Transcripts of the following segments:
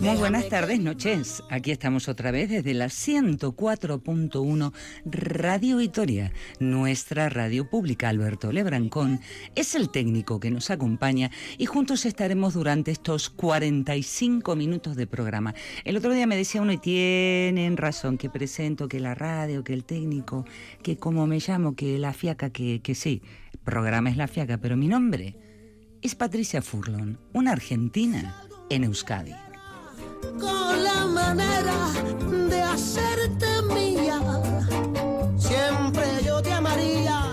Muy buenas tardes, noches. Aquí estamos otra vez desde la 104.1 Radio Vitoria, nuestra radio pública. Alberto Lebrancón es el técnico que nos acompaña y juntos estaremos durante estos 45 minutos de programa. El otro día me decía uno, y tienen razón, que presento, que la radio, que el técnico, que como me llamo, que la fiaca, que, que sí, el programa es la fiaca, pero mi nombre es Patricia Furlon, una argentina en Euskadi con la manera de hacerte mía. Siempre yo te amaría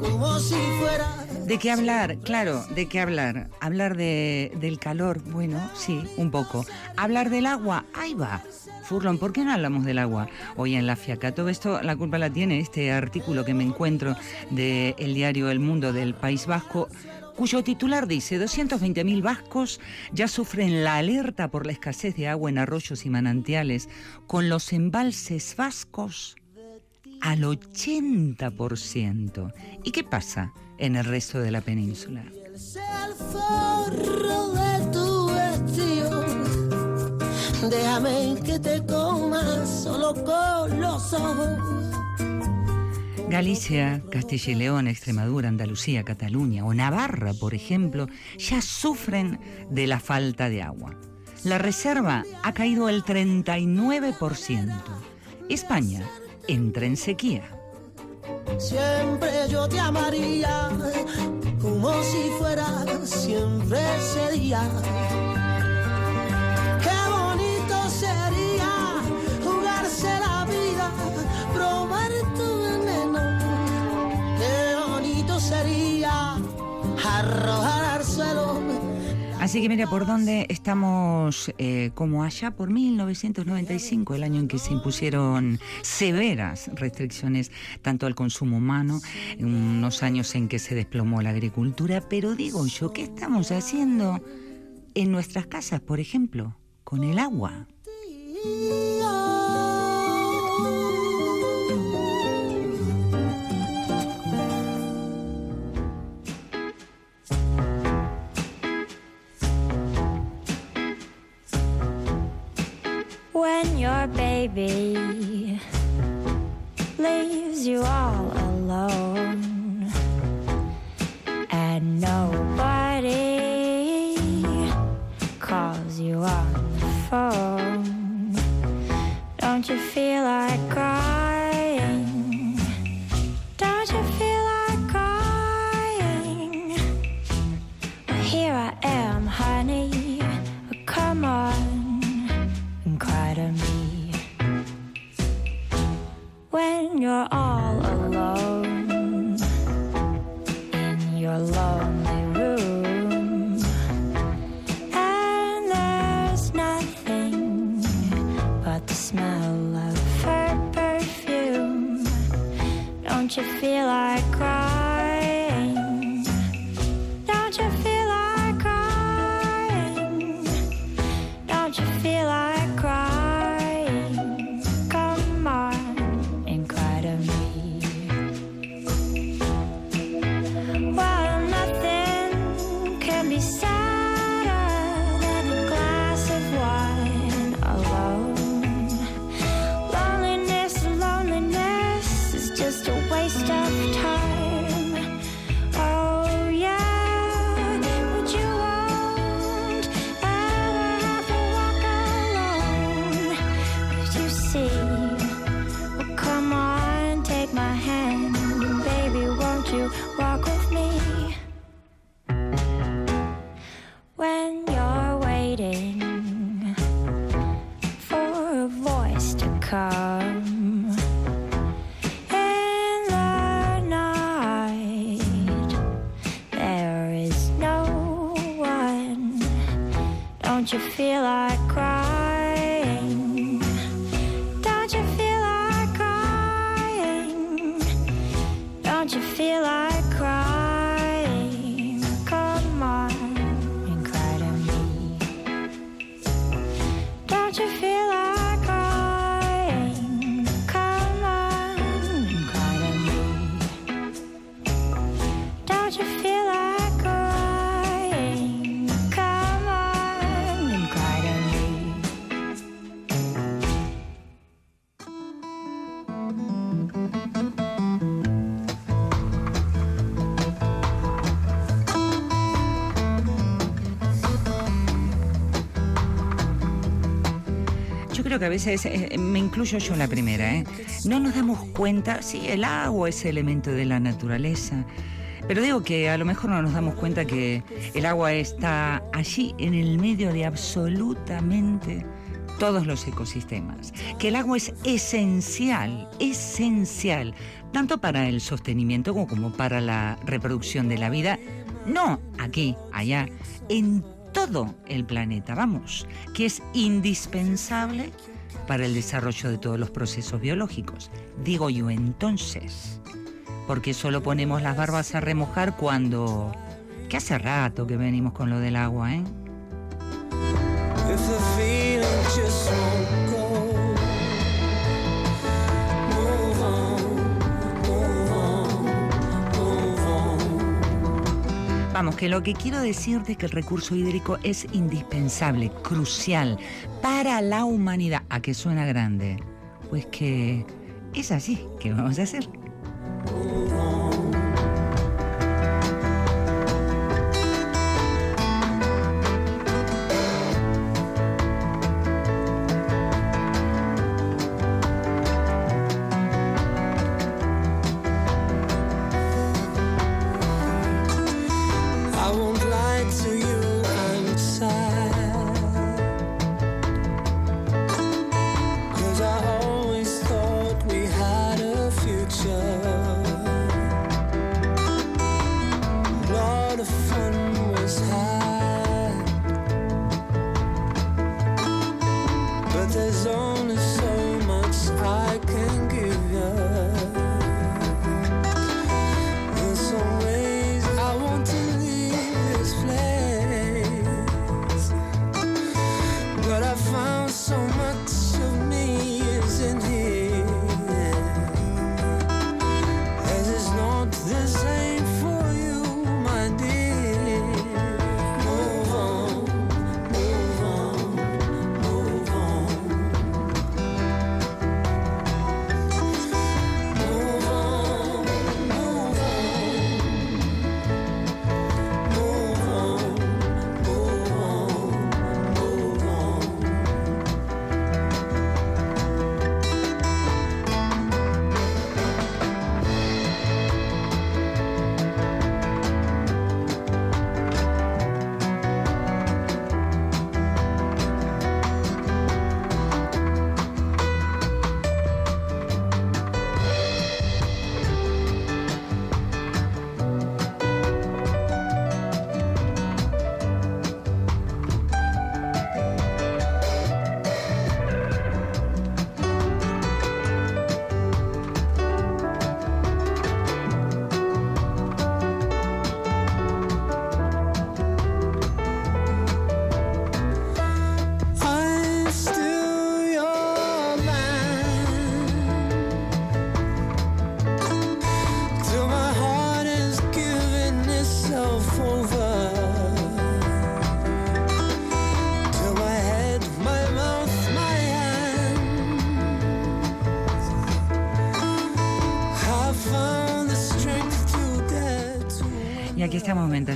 como si fuera. ¿De qué hablar? Claro, ¿de qué hablar? Hablar de, del calor, bueno, sí, un poco. Hablar del agua, ahí va. Furlon, ¿por qué no hablamos del agua hoy en la FIACA? Todo esto, la culpa la tiene este artículo que me encuentro del el diario El Mundo del País Vasco cuyo titular dice 220.000 vascos ya sufren la alerta por la escasez de agua en arroyos y manantiales, con los embalses vascos al 80%. ¿Y qué pasa en el resto de la península? Déjame que te coma solo con los ojos Galicia, Castilla y León, Extremadura, Andalucía, Cataluña o Navarra, por ejemplo, ya sufren de la falta de agua. La reserva ha caído el 39%. España entra en sequía. Siempre yo te amaría como si fuera siempre ese día Así que mira, por dónde estamos, eh, como allá por 1995, el año en que se impusieron severas restricciones tanto al consumo humano, unos años en que se desplomó la agricultura, pero digo yo, ¿qué estamos haciendo en nuestras casas, por ejemplo, con el agua? Baby leaves you all que a veces, eh, me incluyo yo la primera, ¿eh? no nos damos cuenta, sí, el agua es elemento de la naturaleza, pero digo que a lo mejor no nos damos cuenta que el agua está allí en el medio de absolutamente todos los ecosistemas, que el agua es esencial, esencial, tanto para el sostenimiento como, como para la reproducción de la vida, no aquí, allá, en todo el planeta, vamos, que es indispensable para el desarrollo de todos los procesos biológicos. Digo yo entonces, porque solo ponemos las barbas a remojar cuando... que hace rato que venimos con lo del agua, ¿eh? Vamos, que lo que quiero decirte es que el recurso hídrico es indispensable, crucial para la humanidad. ¿A que suena grande? Pues que es así que vamos a hacer.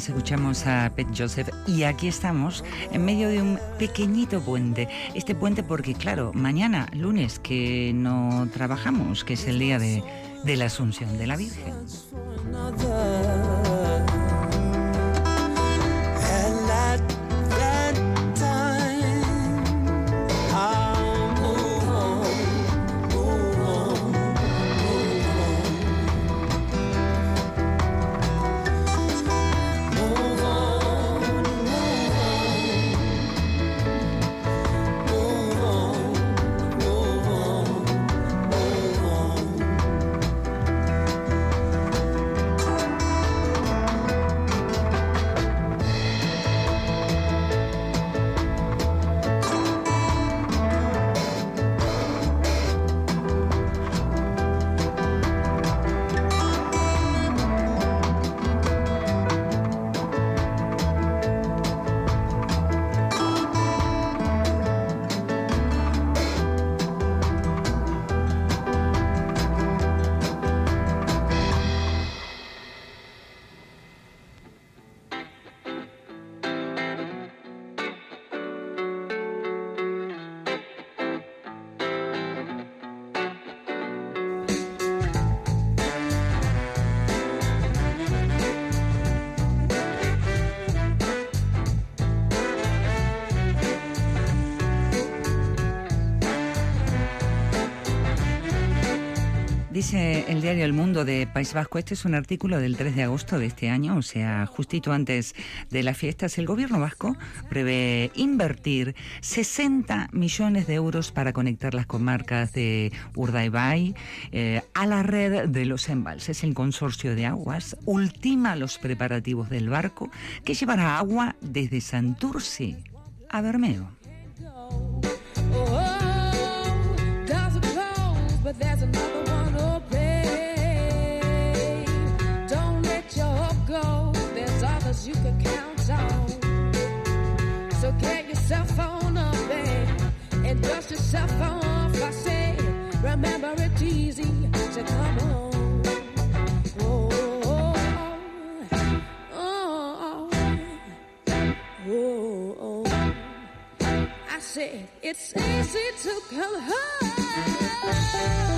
Escuchamos a Pet Joseph y aquí estamos en medio de un pequeñito puente. Este puente porque, claro, mañana, lunes, que no trabajamos, que es el día de la Asunción de la Virgen. El diario El Mundo de País Vasco, este es un artículo del 3 de agosto de este año, o sea, justito antes de las fiestas, el gobierno vasco prevé invertir 60 millones de euros para conectar las comarcas de Urdaibai eh, a la red de los embalses. El consorcio de aguas ultima los preparativos del barco que llevará agua desde Santurce a Bermeo. Yourself on up, babe, and dust yourself off. I say, remember it's easy to come home. Oh, oh, oh, oh, oh. I said it's easy to come home.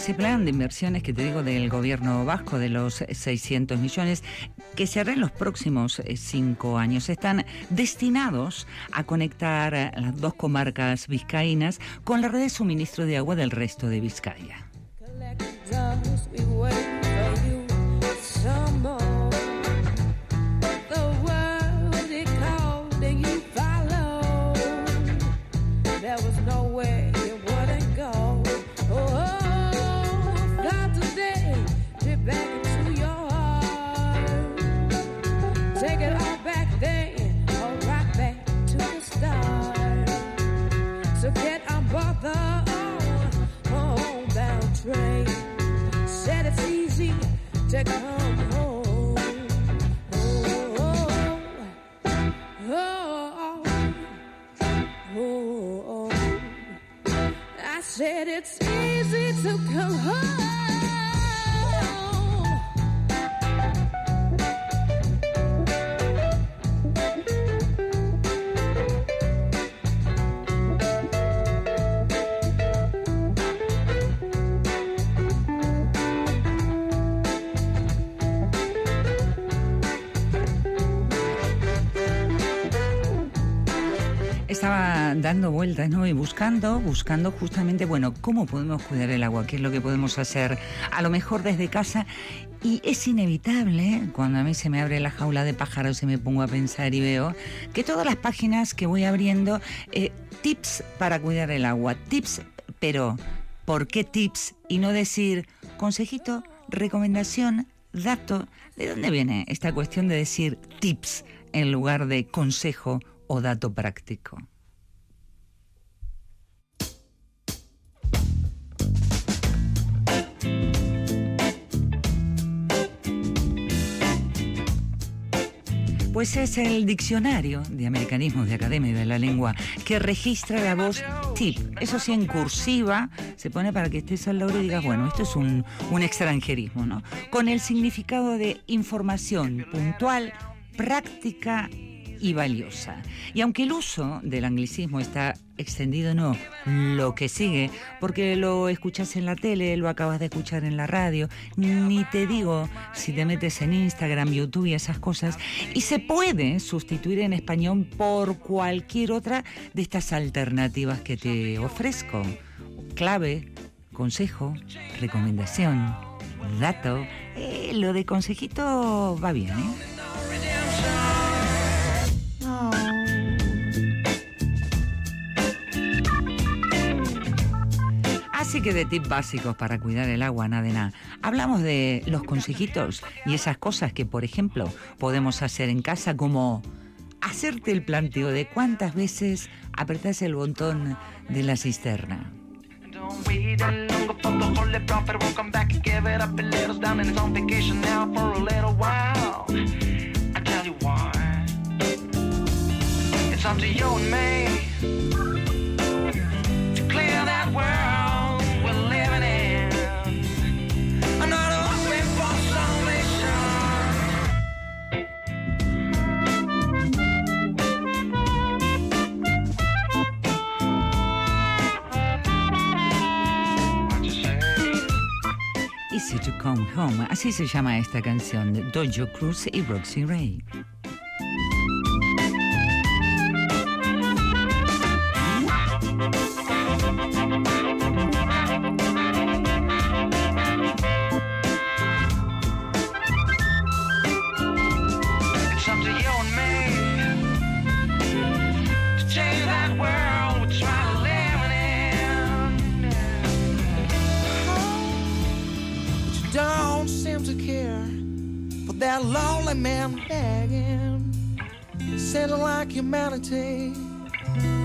Ese plan de inversiones que te digo del gobierno vasco de los 600 millones que se hará en los próximos eh, cinco años están destinados a conectar eh, las dos comarcas vizcaínas con la red de suministro de agua del resto de Vizcaya. Dando vueltas, ¿no? Y buscando, buscando justamente, bueno, cómo podemos cuidar el agua, qué es lo que podemos hacer, a lo mejor desde casa. Y es inevitable, ¿eh? cuando a mí se me abre la jaula de pájaros y me pongo a pensar y veo que todas las páginas que voy abriendo, eh, tips para cuidar el agua, tips, pero ¿por qué tips? Y no decir consejito, recomendación, dato. ¿De dónde viene esta cuestión de decir tips en lugar de consejo o dato práctico? Pues es el diccionario de americanismos de Academia de la Lengua que registra la voz tip. Eso sí, en cursiva se pone para que estés al lado y digas, bueno, esto es un, un extranjerismo, ¿no? Con el significado de información puntual, práctica y valiosa. Y aunque el uso del anglicismo está extendido, no, lo que sigue, porque lo escuchas en la tele, lo acabas de escuchar en la radio, ni te digo si te metes en Instagram, YouTube y esas cosas, y se puede sustituir en español por cualquier otra de estas alternativas que te ofrezco. Clave, consejo, recomendación, dato, eh, lo de consejito va bien, ¿eh? Así que de tips básicos para cuidar el agua, nada de nada. Hablamos de los consejitos y esas cosas que, por ejemplo, podemos hacer en casa como hacerte el planteo de cuántas veces apretás el botón de la cisterna. Así se llama esta canción de Dojo Cruz y Roxy Ray.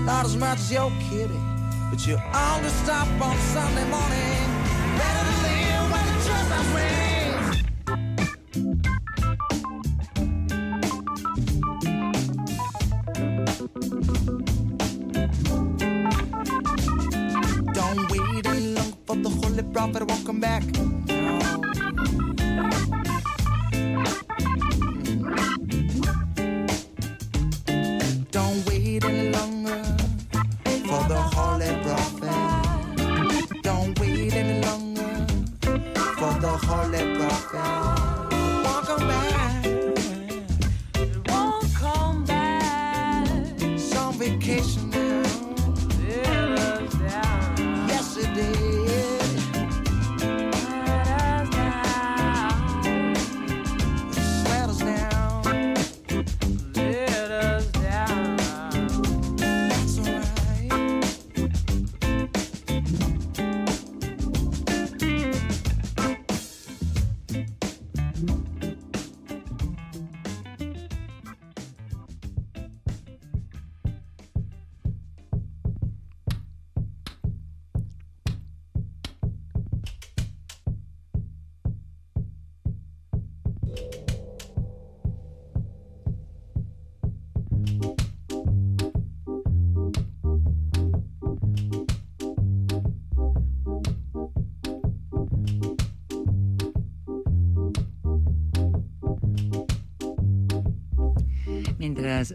Not as much as your kitty, but you only stop on Sunday morning. need in.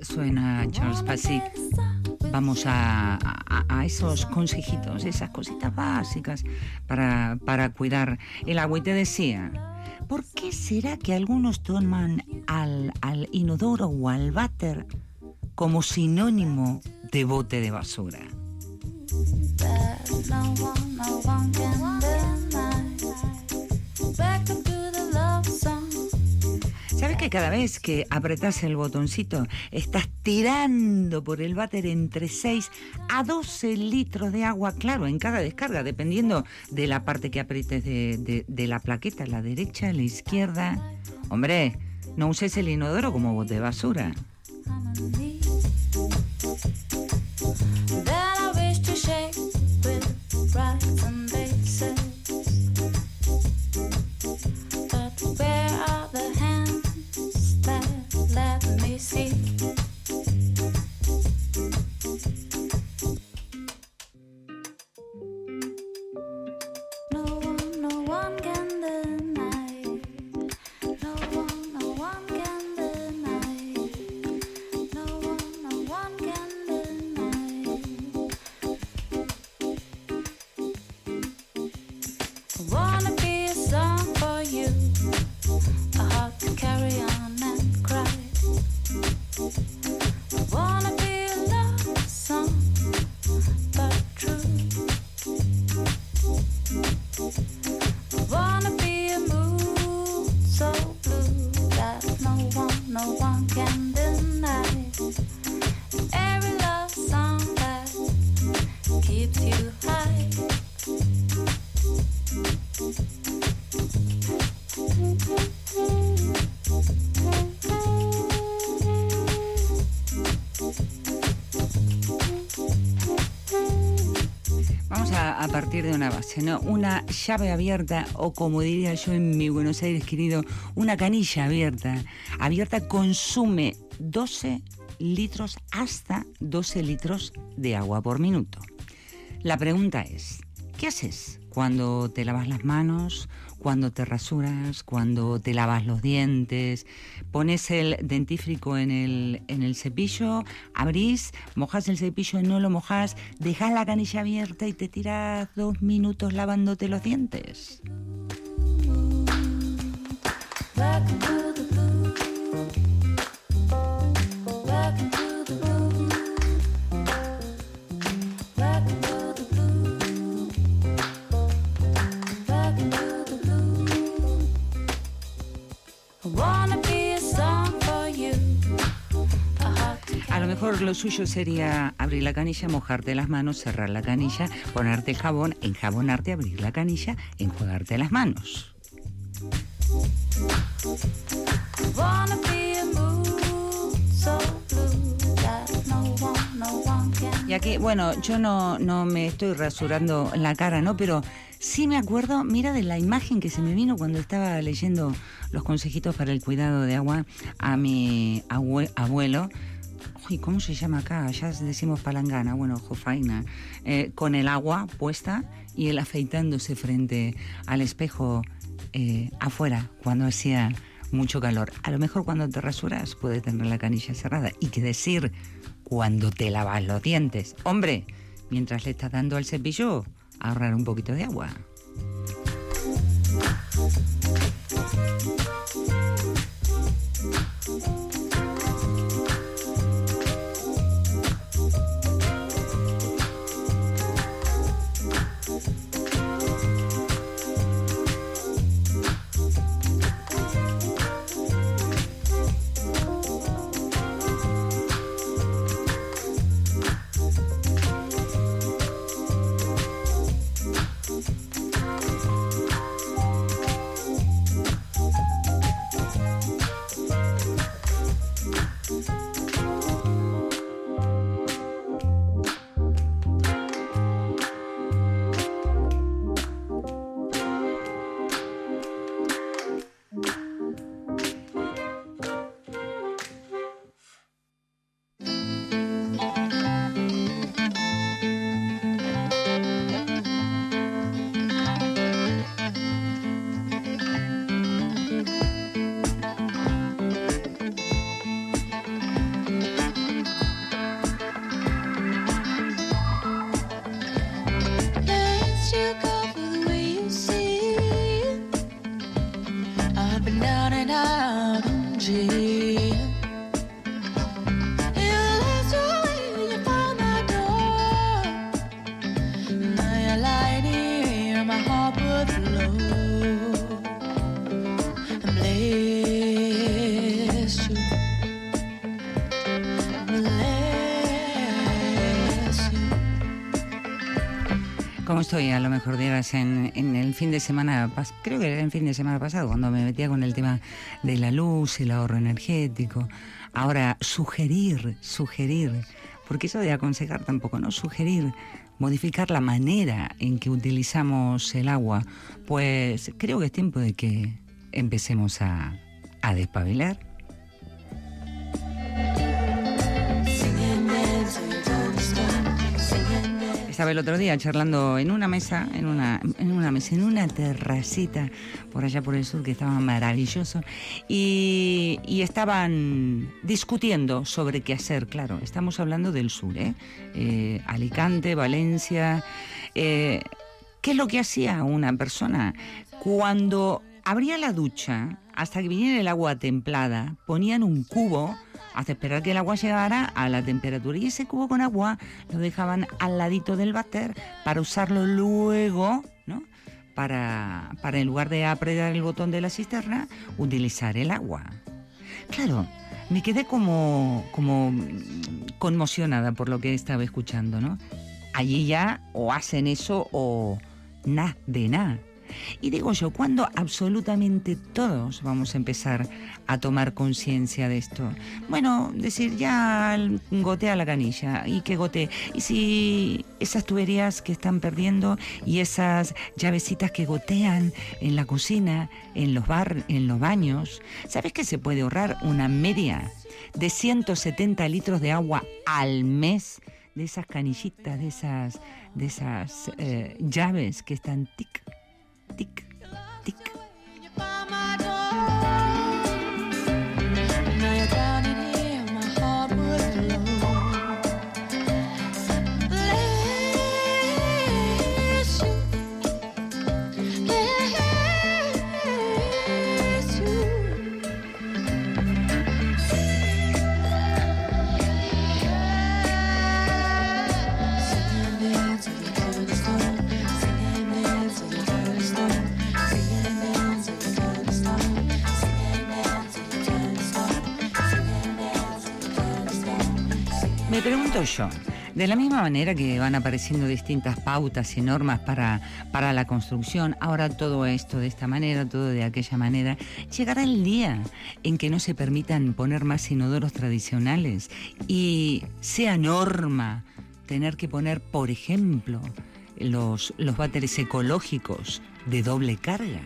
Suena Charles Pasic, vamos a, a- esos consejitos, esas cositas básicas para, para cuidar el agua. Te decía, ¿por qué será que algunos toman al, al inodoro o al váter como sinónimo de bote de basura? ¿Sabes que cada vez que apretas el botoncito estás tirando por el váter entre 6 a 12 litros de agua, claro, en cada descarga, dependiendo de la parte que aprietes de, de- de la plaqueta, la derecha, la izquierda? Hombre, no uses el inodoro como bote de basura. De una base, ¿no? Una llave abierta o como diría yo en mi Buenos Aires querido, una canilla abierta. Abierta consume 12 litros hasta 12 litros de agua por minuto. La pregunta es, ¿qué haces cuando te lavas las manos, cuando te rasuras, cuando te lavas los dientes? Pones el dentífrico en el, en el cepillo, abrís, mojas el cepillo, no lo mojas, dejas la canilla abierta y te tiras dos minutos lavándote los dientes. Mejor lo suyo sería abrir la canilla, mojarte las manos, cerrar la canilla, ponerte el jabón, enjabonarte, abrir la canilla, enjuagarte las manos. Y aquí, bueno, yo no, no me estoy rasurando la cara, ¿no? Pero sí me acuerdo, mira, de la imagen que se me vino cuando estaba leyendo los consejitos para el cuidado de agua a mi abue- abuelo. Uy, ¿cómo se llama acá? Ya decimos palangana, bueno, jofaina. Eh, con el agua puesta y él afeitándose frente al espejo eh, afuera cuando hacía mucho calor. A lo mejor cuando te rasuras puedes tener la canilla cerrada. Y qué decir cuando te lavas los dientes. Hombre, mientras le estás dando al cepillo, ahorrar un poquito de agua. Estoy? A lo mejor dirás en, en el fin de semana, creo que era el fin de semana pasado, cuando me metía con el tema de la luz, el ahorro energético. Ahora, sugerir, sugerir, porque eso de aconsejar tampoco, ¿no? Sugerir, modificar la manera en que utilizamos el agua, pues creo que es tiempo de que empecemos a, a despabilar. El otro día charlando en una mesa, en una, en una mesa, en una terracita por allá por el sur que estaba maravilloso y, y estaban discutiendo sobre qué hacer. Claro, estamos hablando del sur, ¿eh? Eh, Alicante, Valencia. eh, ¿Qué es lo que hacía una persona cuando abría la ducha hasta que viniera el agua templada? Ponían un cubo hasta esperar que el agua llegara a la temperatura y ese cubo con agua lo dejaban al ladito del váter para usarlo luego, ¿no? Para, para en lugar de apretar el botón de la cisterna, utilizar el agua. Claro, me quedé como, como conmocionada por lo que estaba escuchando, ¿no? Allí ya o hacen eso o nada de nada. Y digo yo, ¿cuándo absolutamente todos vamos a empezar a tomar conciencia de esto? Bueno, decir, ya gotea la canilla y que gotee. Y si esas tuberías que están perdiendo y esas llavecitas que gotean en la cocina, en los bar, en los baños, ¿sabes que se puede ahorrar una media de 170 litros de agua al mes? de esas canillitas, de esas, de esas eh, llaves que están tic, tik tik. De la misma manera que van apareciendo distintas pautas y normas para, para la construcción, ahora todo esto de esta manera, todo de aquella manera, llegará el día en que no se permitan poner más inodoros tradicionales y sea norma tener que poner, por ejemplo, los, los váteres ecológicos de doble carga.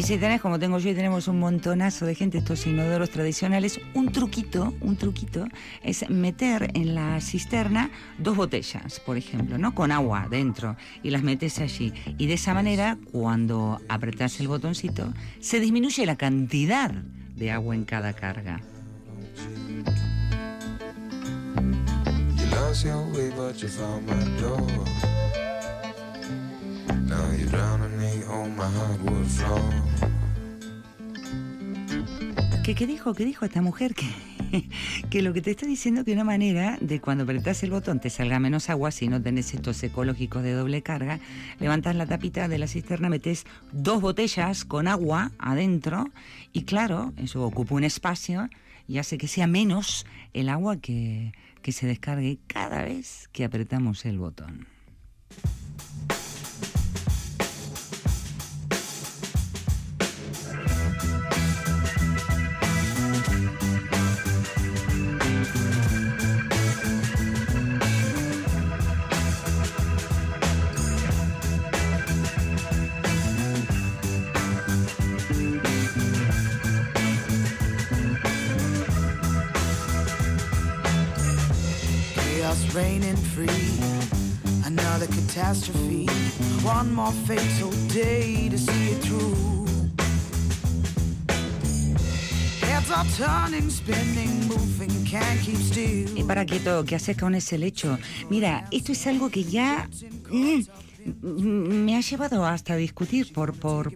Y si tenés, como tengo yo y tenemos un montonazo de gente, estos inodoros tradicionales, un truquito, un truquito, es meter en la cisterna dos botellas, por ejemplo, ¿no? Con agua dentro, y las metes allí. Y de esa manera, cuando apretás el botoncito, se disminuye la cantidad de agua en cada carga. You ¿Qué, qué dijo? ¿Qué dijo esta mujer? Que, que lo que te está diciendo que una manera de cuando apretás el botón te salga menos agua, si no tenés estos ecológicos de doble carga, levantas la tapita de la cisterna, metes dos botellas con agua adentro y claro, eso ocupa un espacio y hace que sea menos el agua que, que se descargue cada vez que apretamos el botón. Reigning free. Another catastrophe. One more day to see it through. Y para quieto, ¿qué haces con ese lecho? Mira, esto es algo que ya mm, mm, me ha llevado hasta discutir por, por,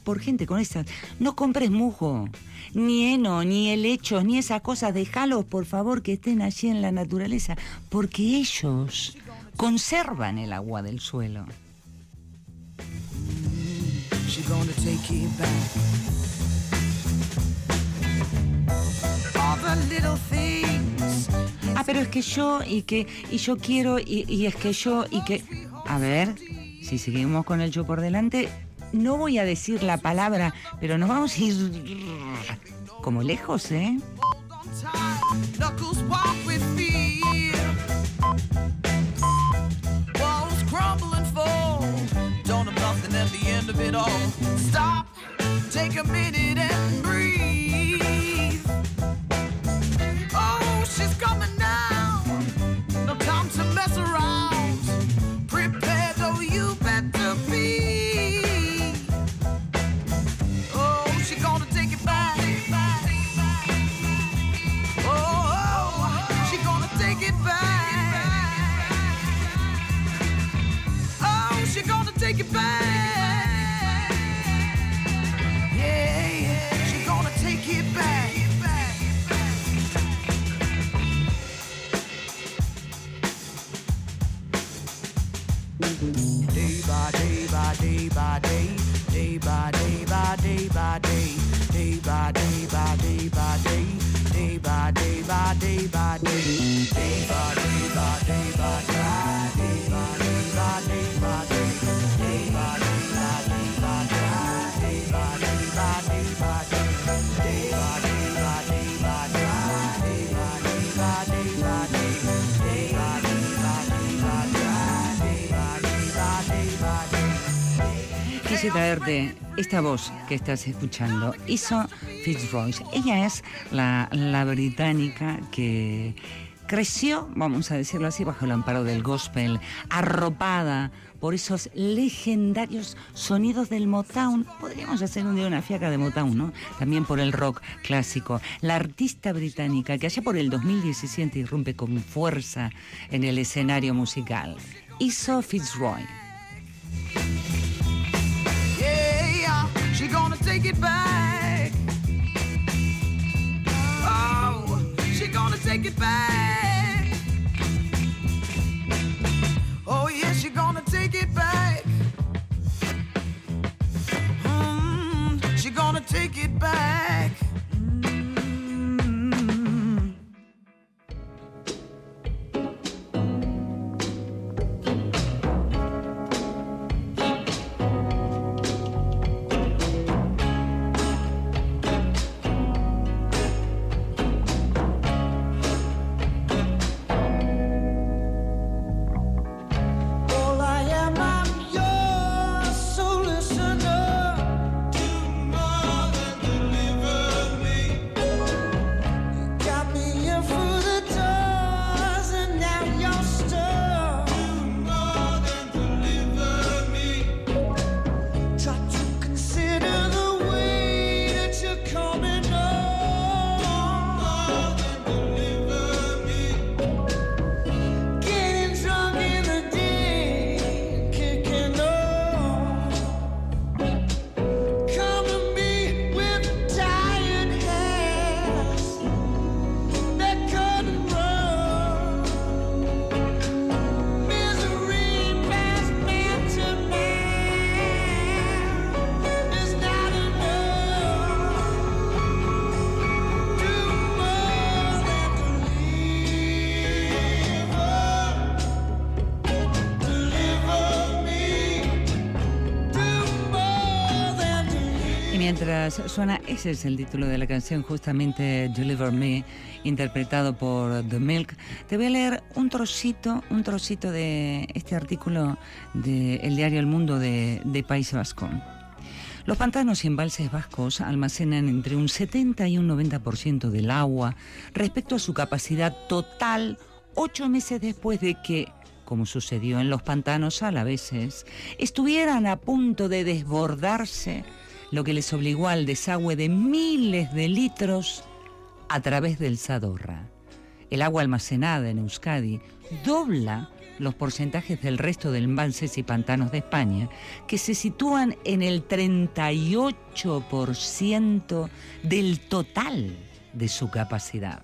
por gente con estas. No compres musgo, ni heno, ni helechos, ni esas cosas. Déjalos, por favor, que estén allí en la naturaleza, porque ellos conservan el agua del suelo. Ah, pero es que yo y que y yo quiero y, y es que yo y que a ver, si seguimos con el yo por delante, no voy a decir la palabra, pero nos vamos a ir como lejos, ¿eh? take a minute and breathe. Esta voz que estás escuchando. Hizo Fitzroy. Ella es la, la británica que creció, vamos a decirlo así, bajo el amparo del gospel, arropada por esos legendarios sonidos del Motown. Podríamos hacer un día una fiaca de Motown, ¿no? También por el rock clásico. La artista británica que allá por el 2017 irrumpe con fuerza en el escenario musical. Hizo Fitzroy. take it back. Oh, she gonna take it back. Oh yeah, she gonna take it back. Hmm, she gonna take it back. Mientras suena, ese es el título de la canción, justamente Deliver Me, interpretado por The Milk, te voy a leer un trocito, un trocito de este artículo del diario El Mundo de, País Vasco. Los pantanos y embalses vascos almacenan entre un 70 y un 90% del agua respecto a su capacidad total ocho meses después de que, como sucedió en los pantanos alaveses, estuvieran a punto de desbordarse, lo que les obligó al desagüe de miles de litros a través del Zadorra. El agua almacenada en Euskadi dobla los porcentajes del resto de embalses y pantanos de España, que se sitúan en el 38% del total de su capacidad.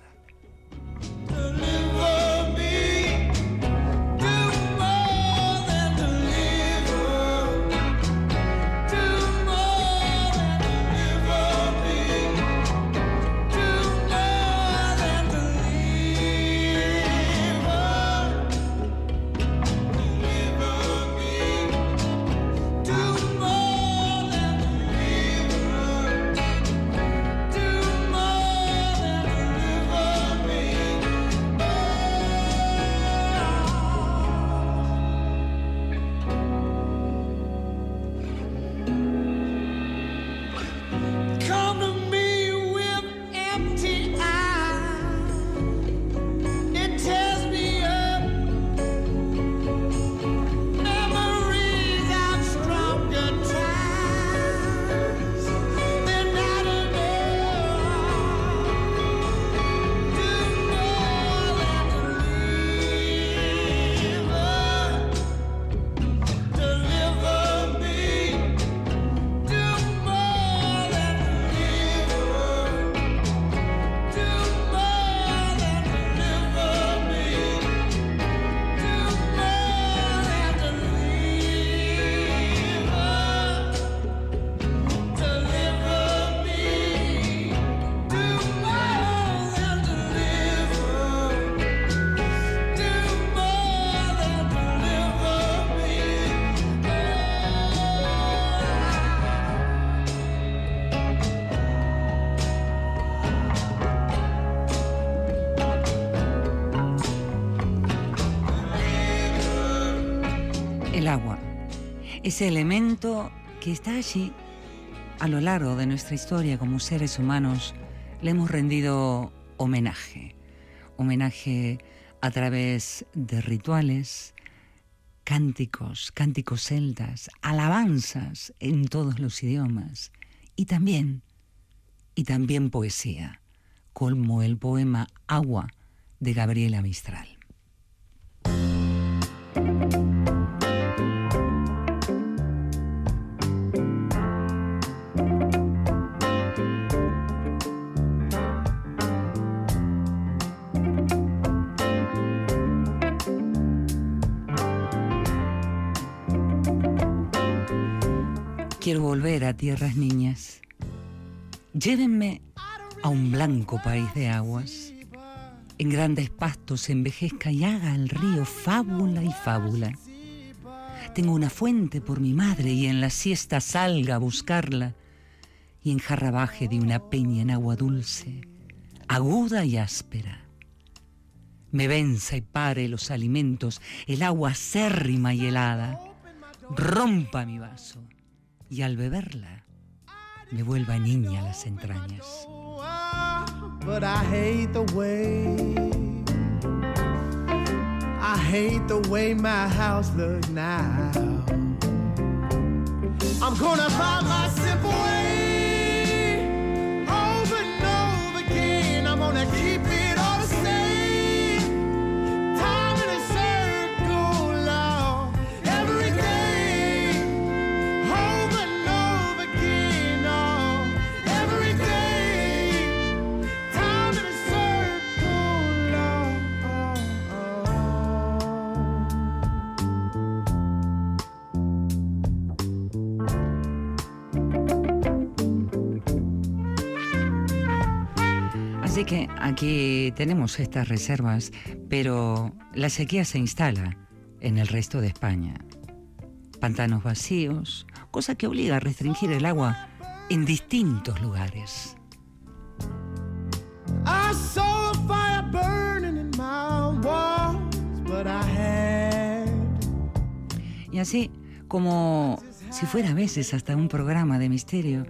Ese elemento que está allí a lo largo de nuestra historia como seres humanos, le hemos rendido homenaje. Homenaje a través de rituales, cánticos, cánticos celtas, alabanzas en todos los idiomas y también, y también poesía, como el poema Agua de Gabriela Mistral. Quiero volver a tierras niñas. Llévenme a un blanco país de aguas. En grandes pastos envejezca y haga el río fábula y fábula. Tengo una fuente por mi madre y en la siesta salga a buscarla. Y en jarra baje de una peña en agua dulce, aguda y áspera. Me venza y pare los alimentos, el agua acérrima y helada. Rompa mi vaso y al beberla me vuelva niña las entrañas. But I hate the way I hate the way my house looks now. I'm gonna find my que aquí tenemos estas reservas, pero la sequía se instala en el resto de España. Pantanos vacíos, cosa que obliga a restringir el agua en distintos lugares. I saw a fire burning in my walls, but I had Y así, como si fuera a veces hasta un programa de misterio,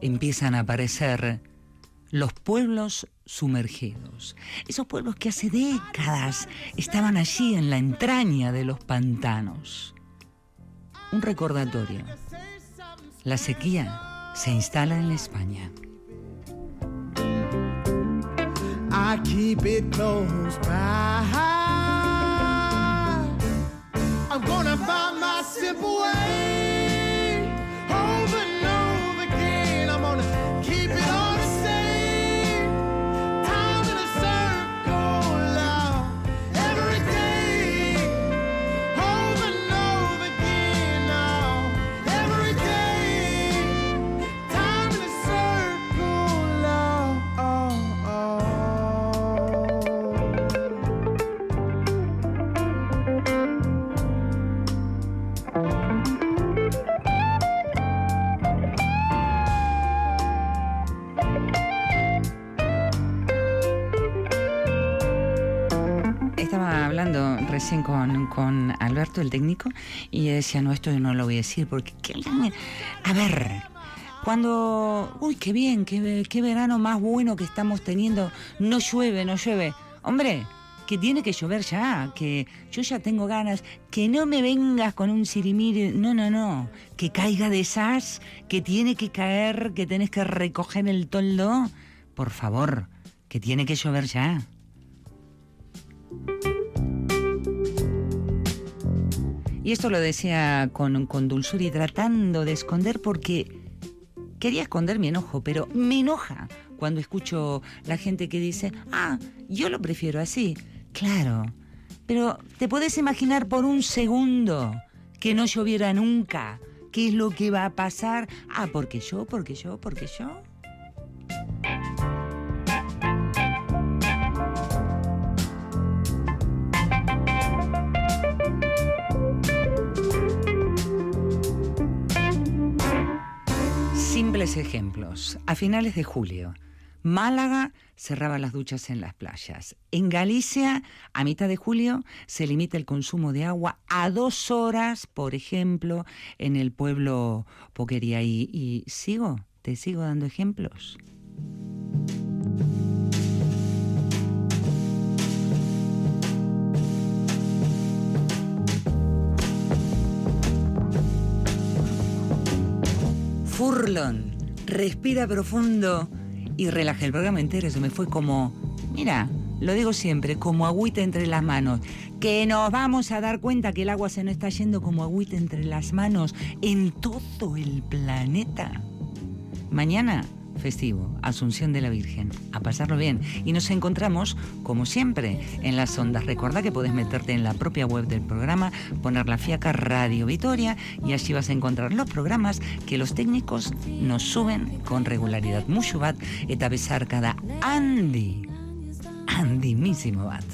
empiezan a aparecer los pueblos sumergidos. Esos pueblos que hace décadas estaban allí en la entraña de los pantanos. Un recordatorio. La sequía se instala en España. I keep it close by. I'm gonna find my simple way. Recién con, con Alberto, el técnico, y decía, no, esto yo no lo voy a decir, porque... ¿qué- A ver, cuando... Uy, qué bien, qué, qué verano más bueno que estamos teniendo. No llueve, no llueve. Hombre, que tiene que llover ya, que yo ya tengo ganas, que no me vengas con un sirimiri, no, no, no, que caiga de esas, que tiene que caer, que tenés que recoger el toldo. Por favor, que tiene que llover ya. Y esto lo decía con, con dulzura y tratando de esconder porque quería esconder mi enojo, pero me enoja cuando escucho la gente que dice, ah, yo lo prefiero así. Claro, pero ¿te puedes imaginar por un segundo que no lloviera nunca? ¿Qué es lo que va a pasar? Ah, porque yo, porque yo, porque yo. Ejemplos. A finales de julio, Málaga cerraba las duchas en las playas. En Galicia, a mitad de julio, se limita el consumo de agua a dos horas, por ejemplo, en el pueblo Poquería. Y, y sigo, te sigo dando ejemplos. Furlon, respira profundo y relaja el programa entero. Se me fue como, mira, lo digo siempre, como agüita entre las manos. Que nos vamos a dar cuenta que el agua se nos está yendo como agüita entre las manos en todo el planeta. Mañana, festivo, Asunción de la Virgen. A pasarlo bien. Y nos encontramos, como siempre, en las ondas. Recuerda que puedes meterte en la propia web del programa, poner la fiaca Radio Vitoria y allí vas a encontrar los programas que los técnicos nos suben con regularidad. Mucho bat, eta cada Andy. Andimísimo bat.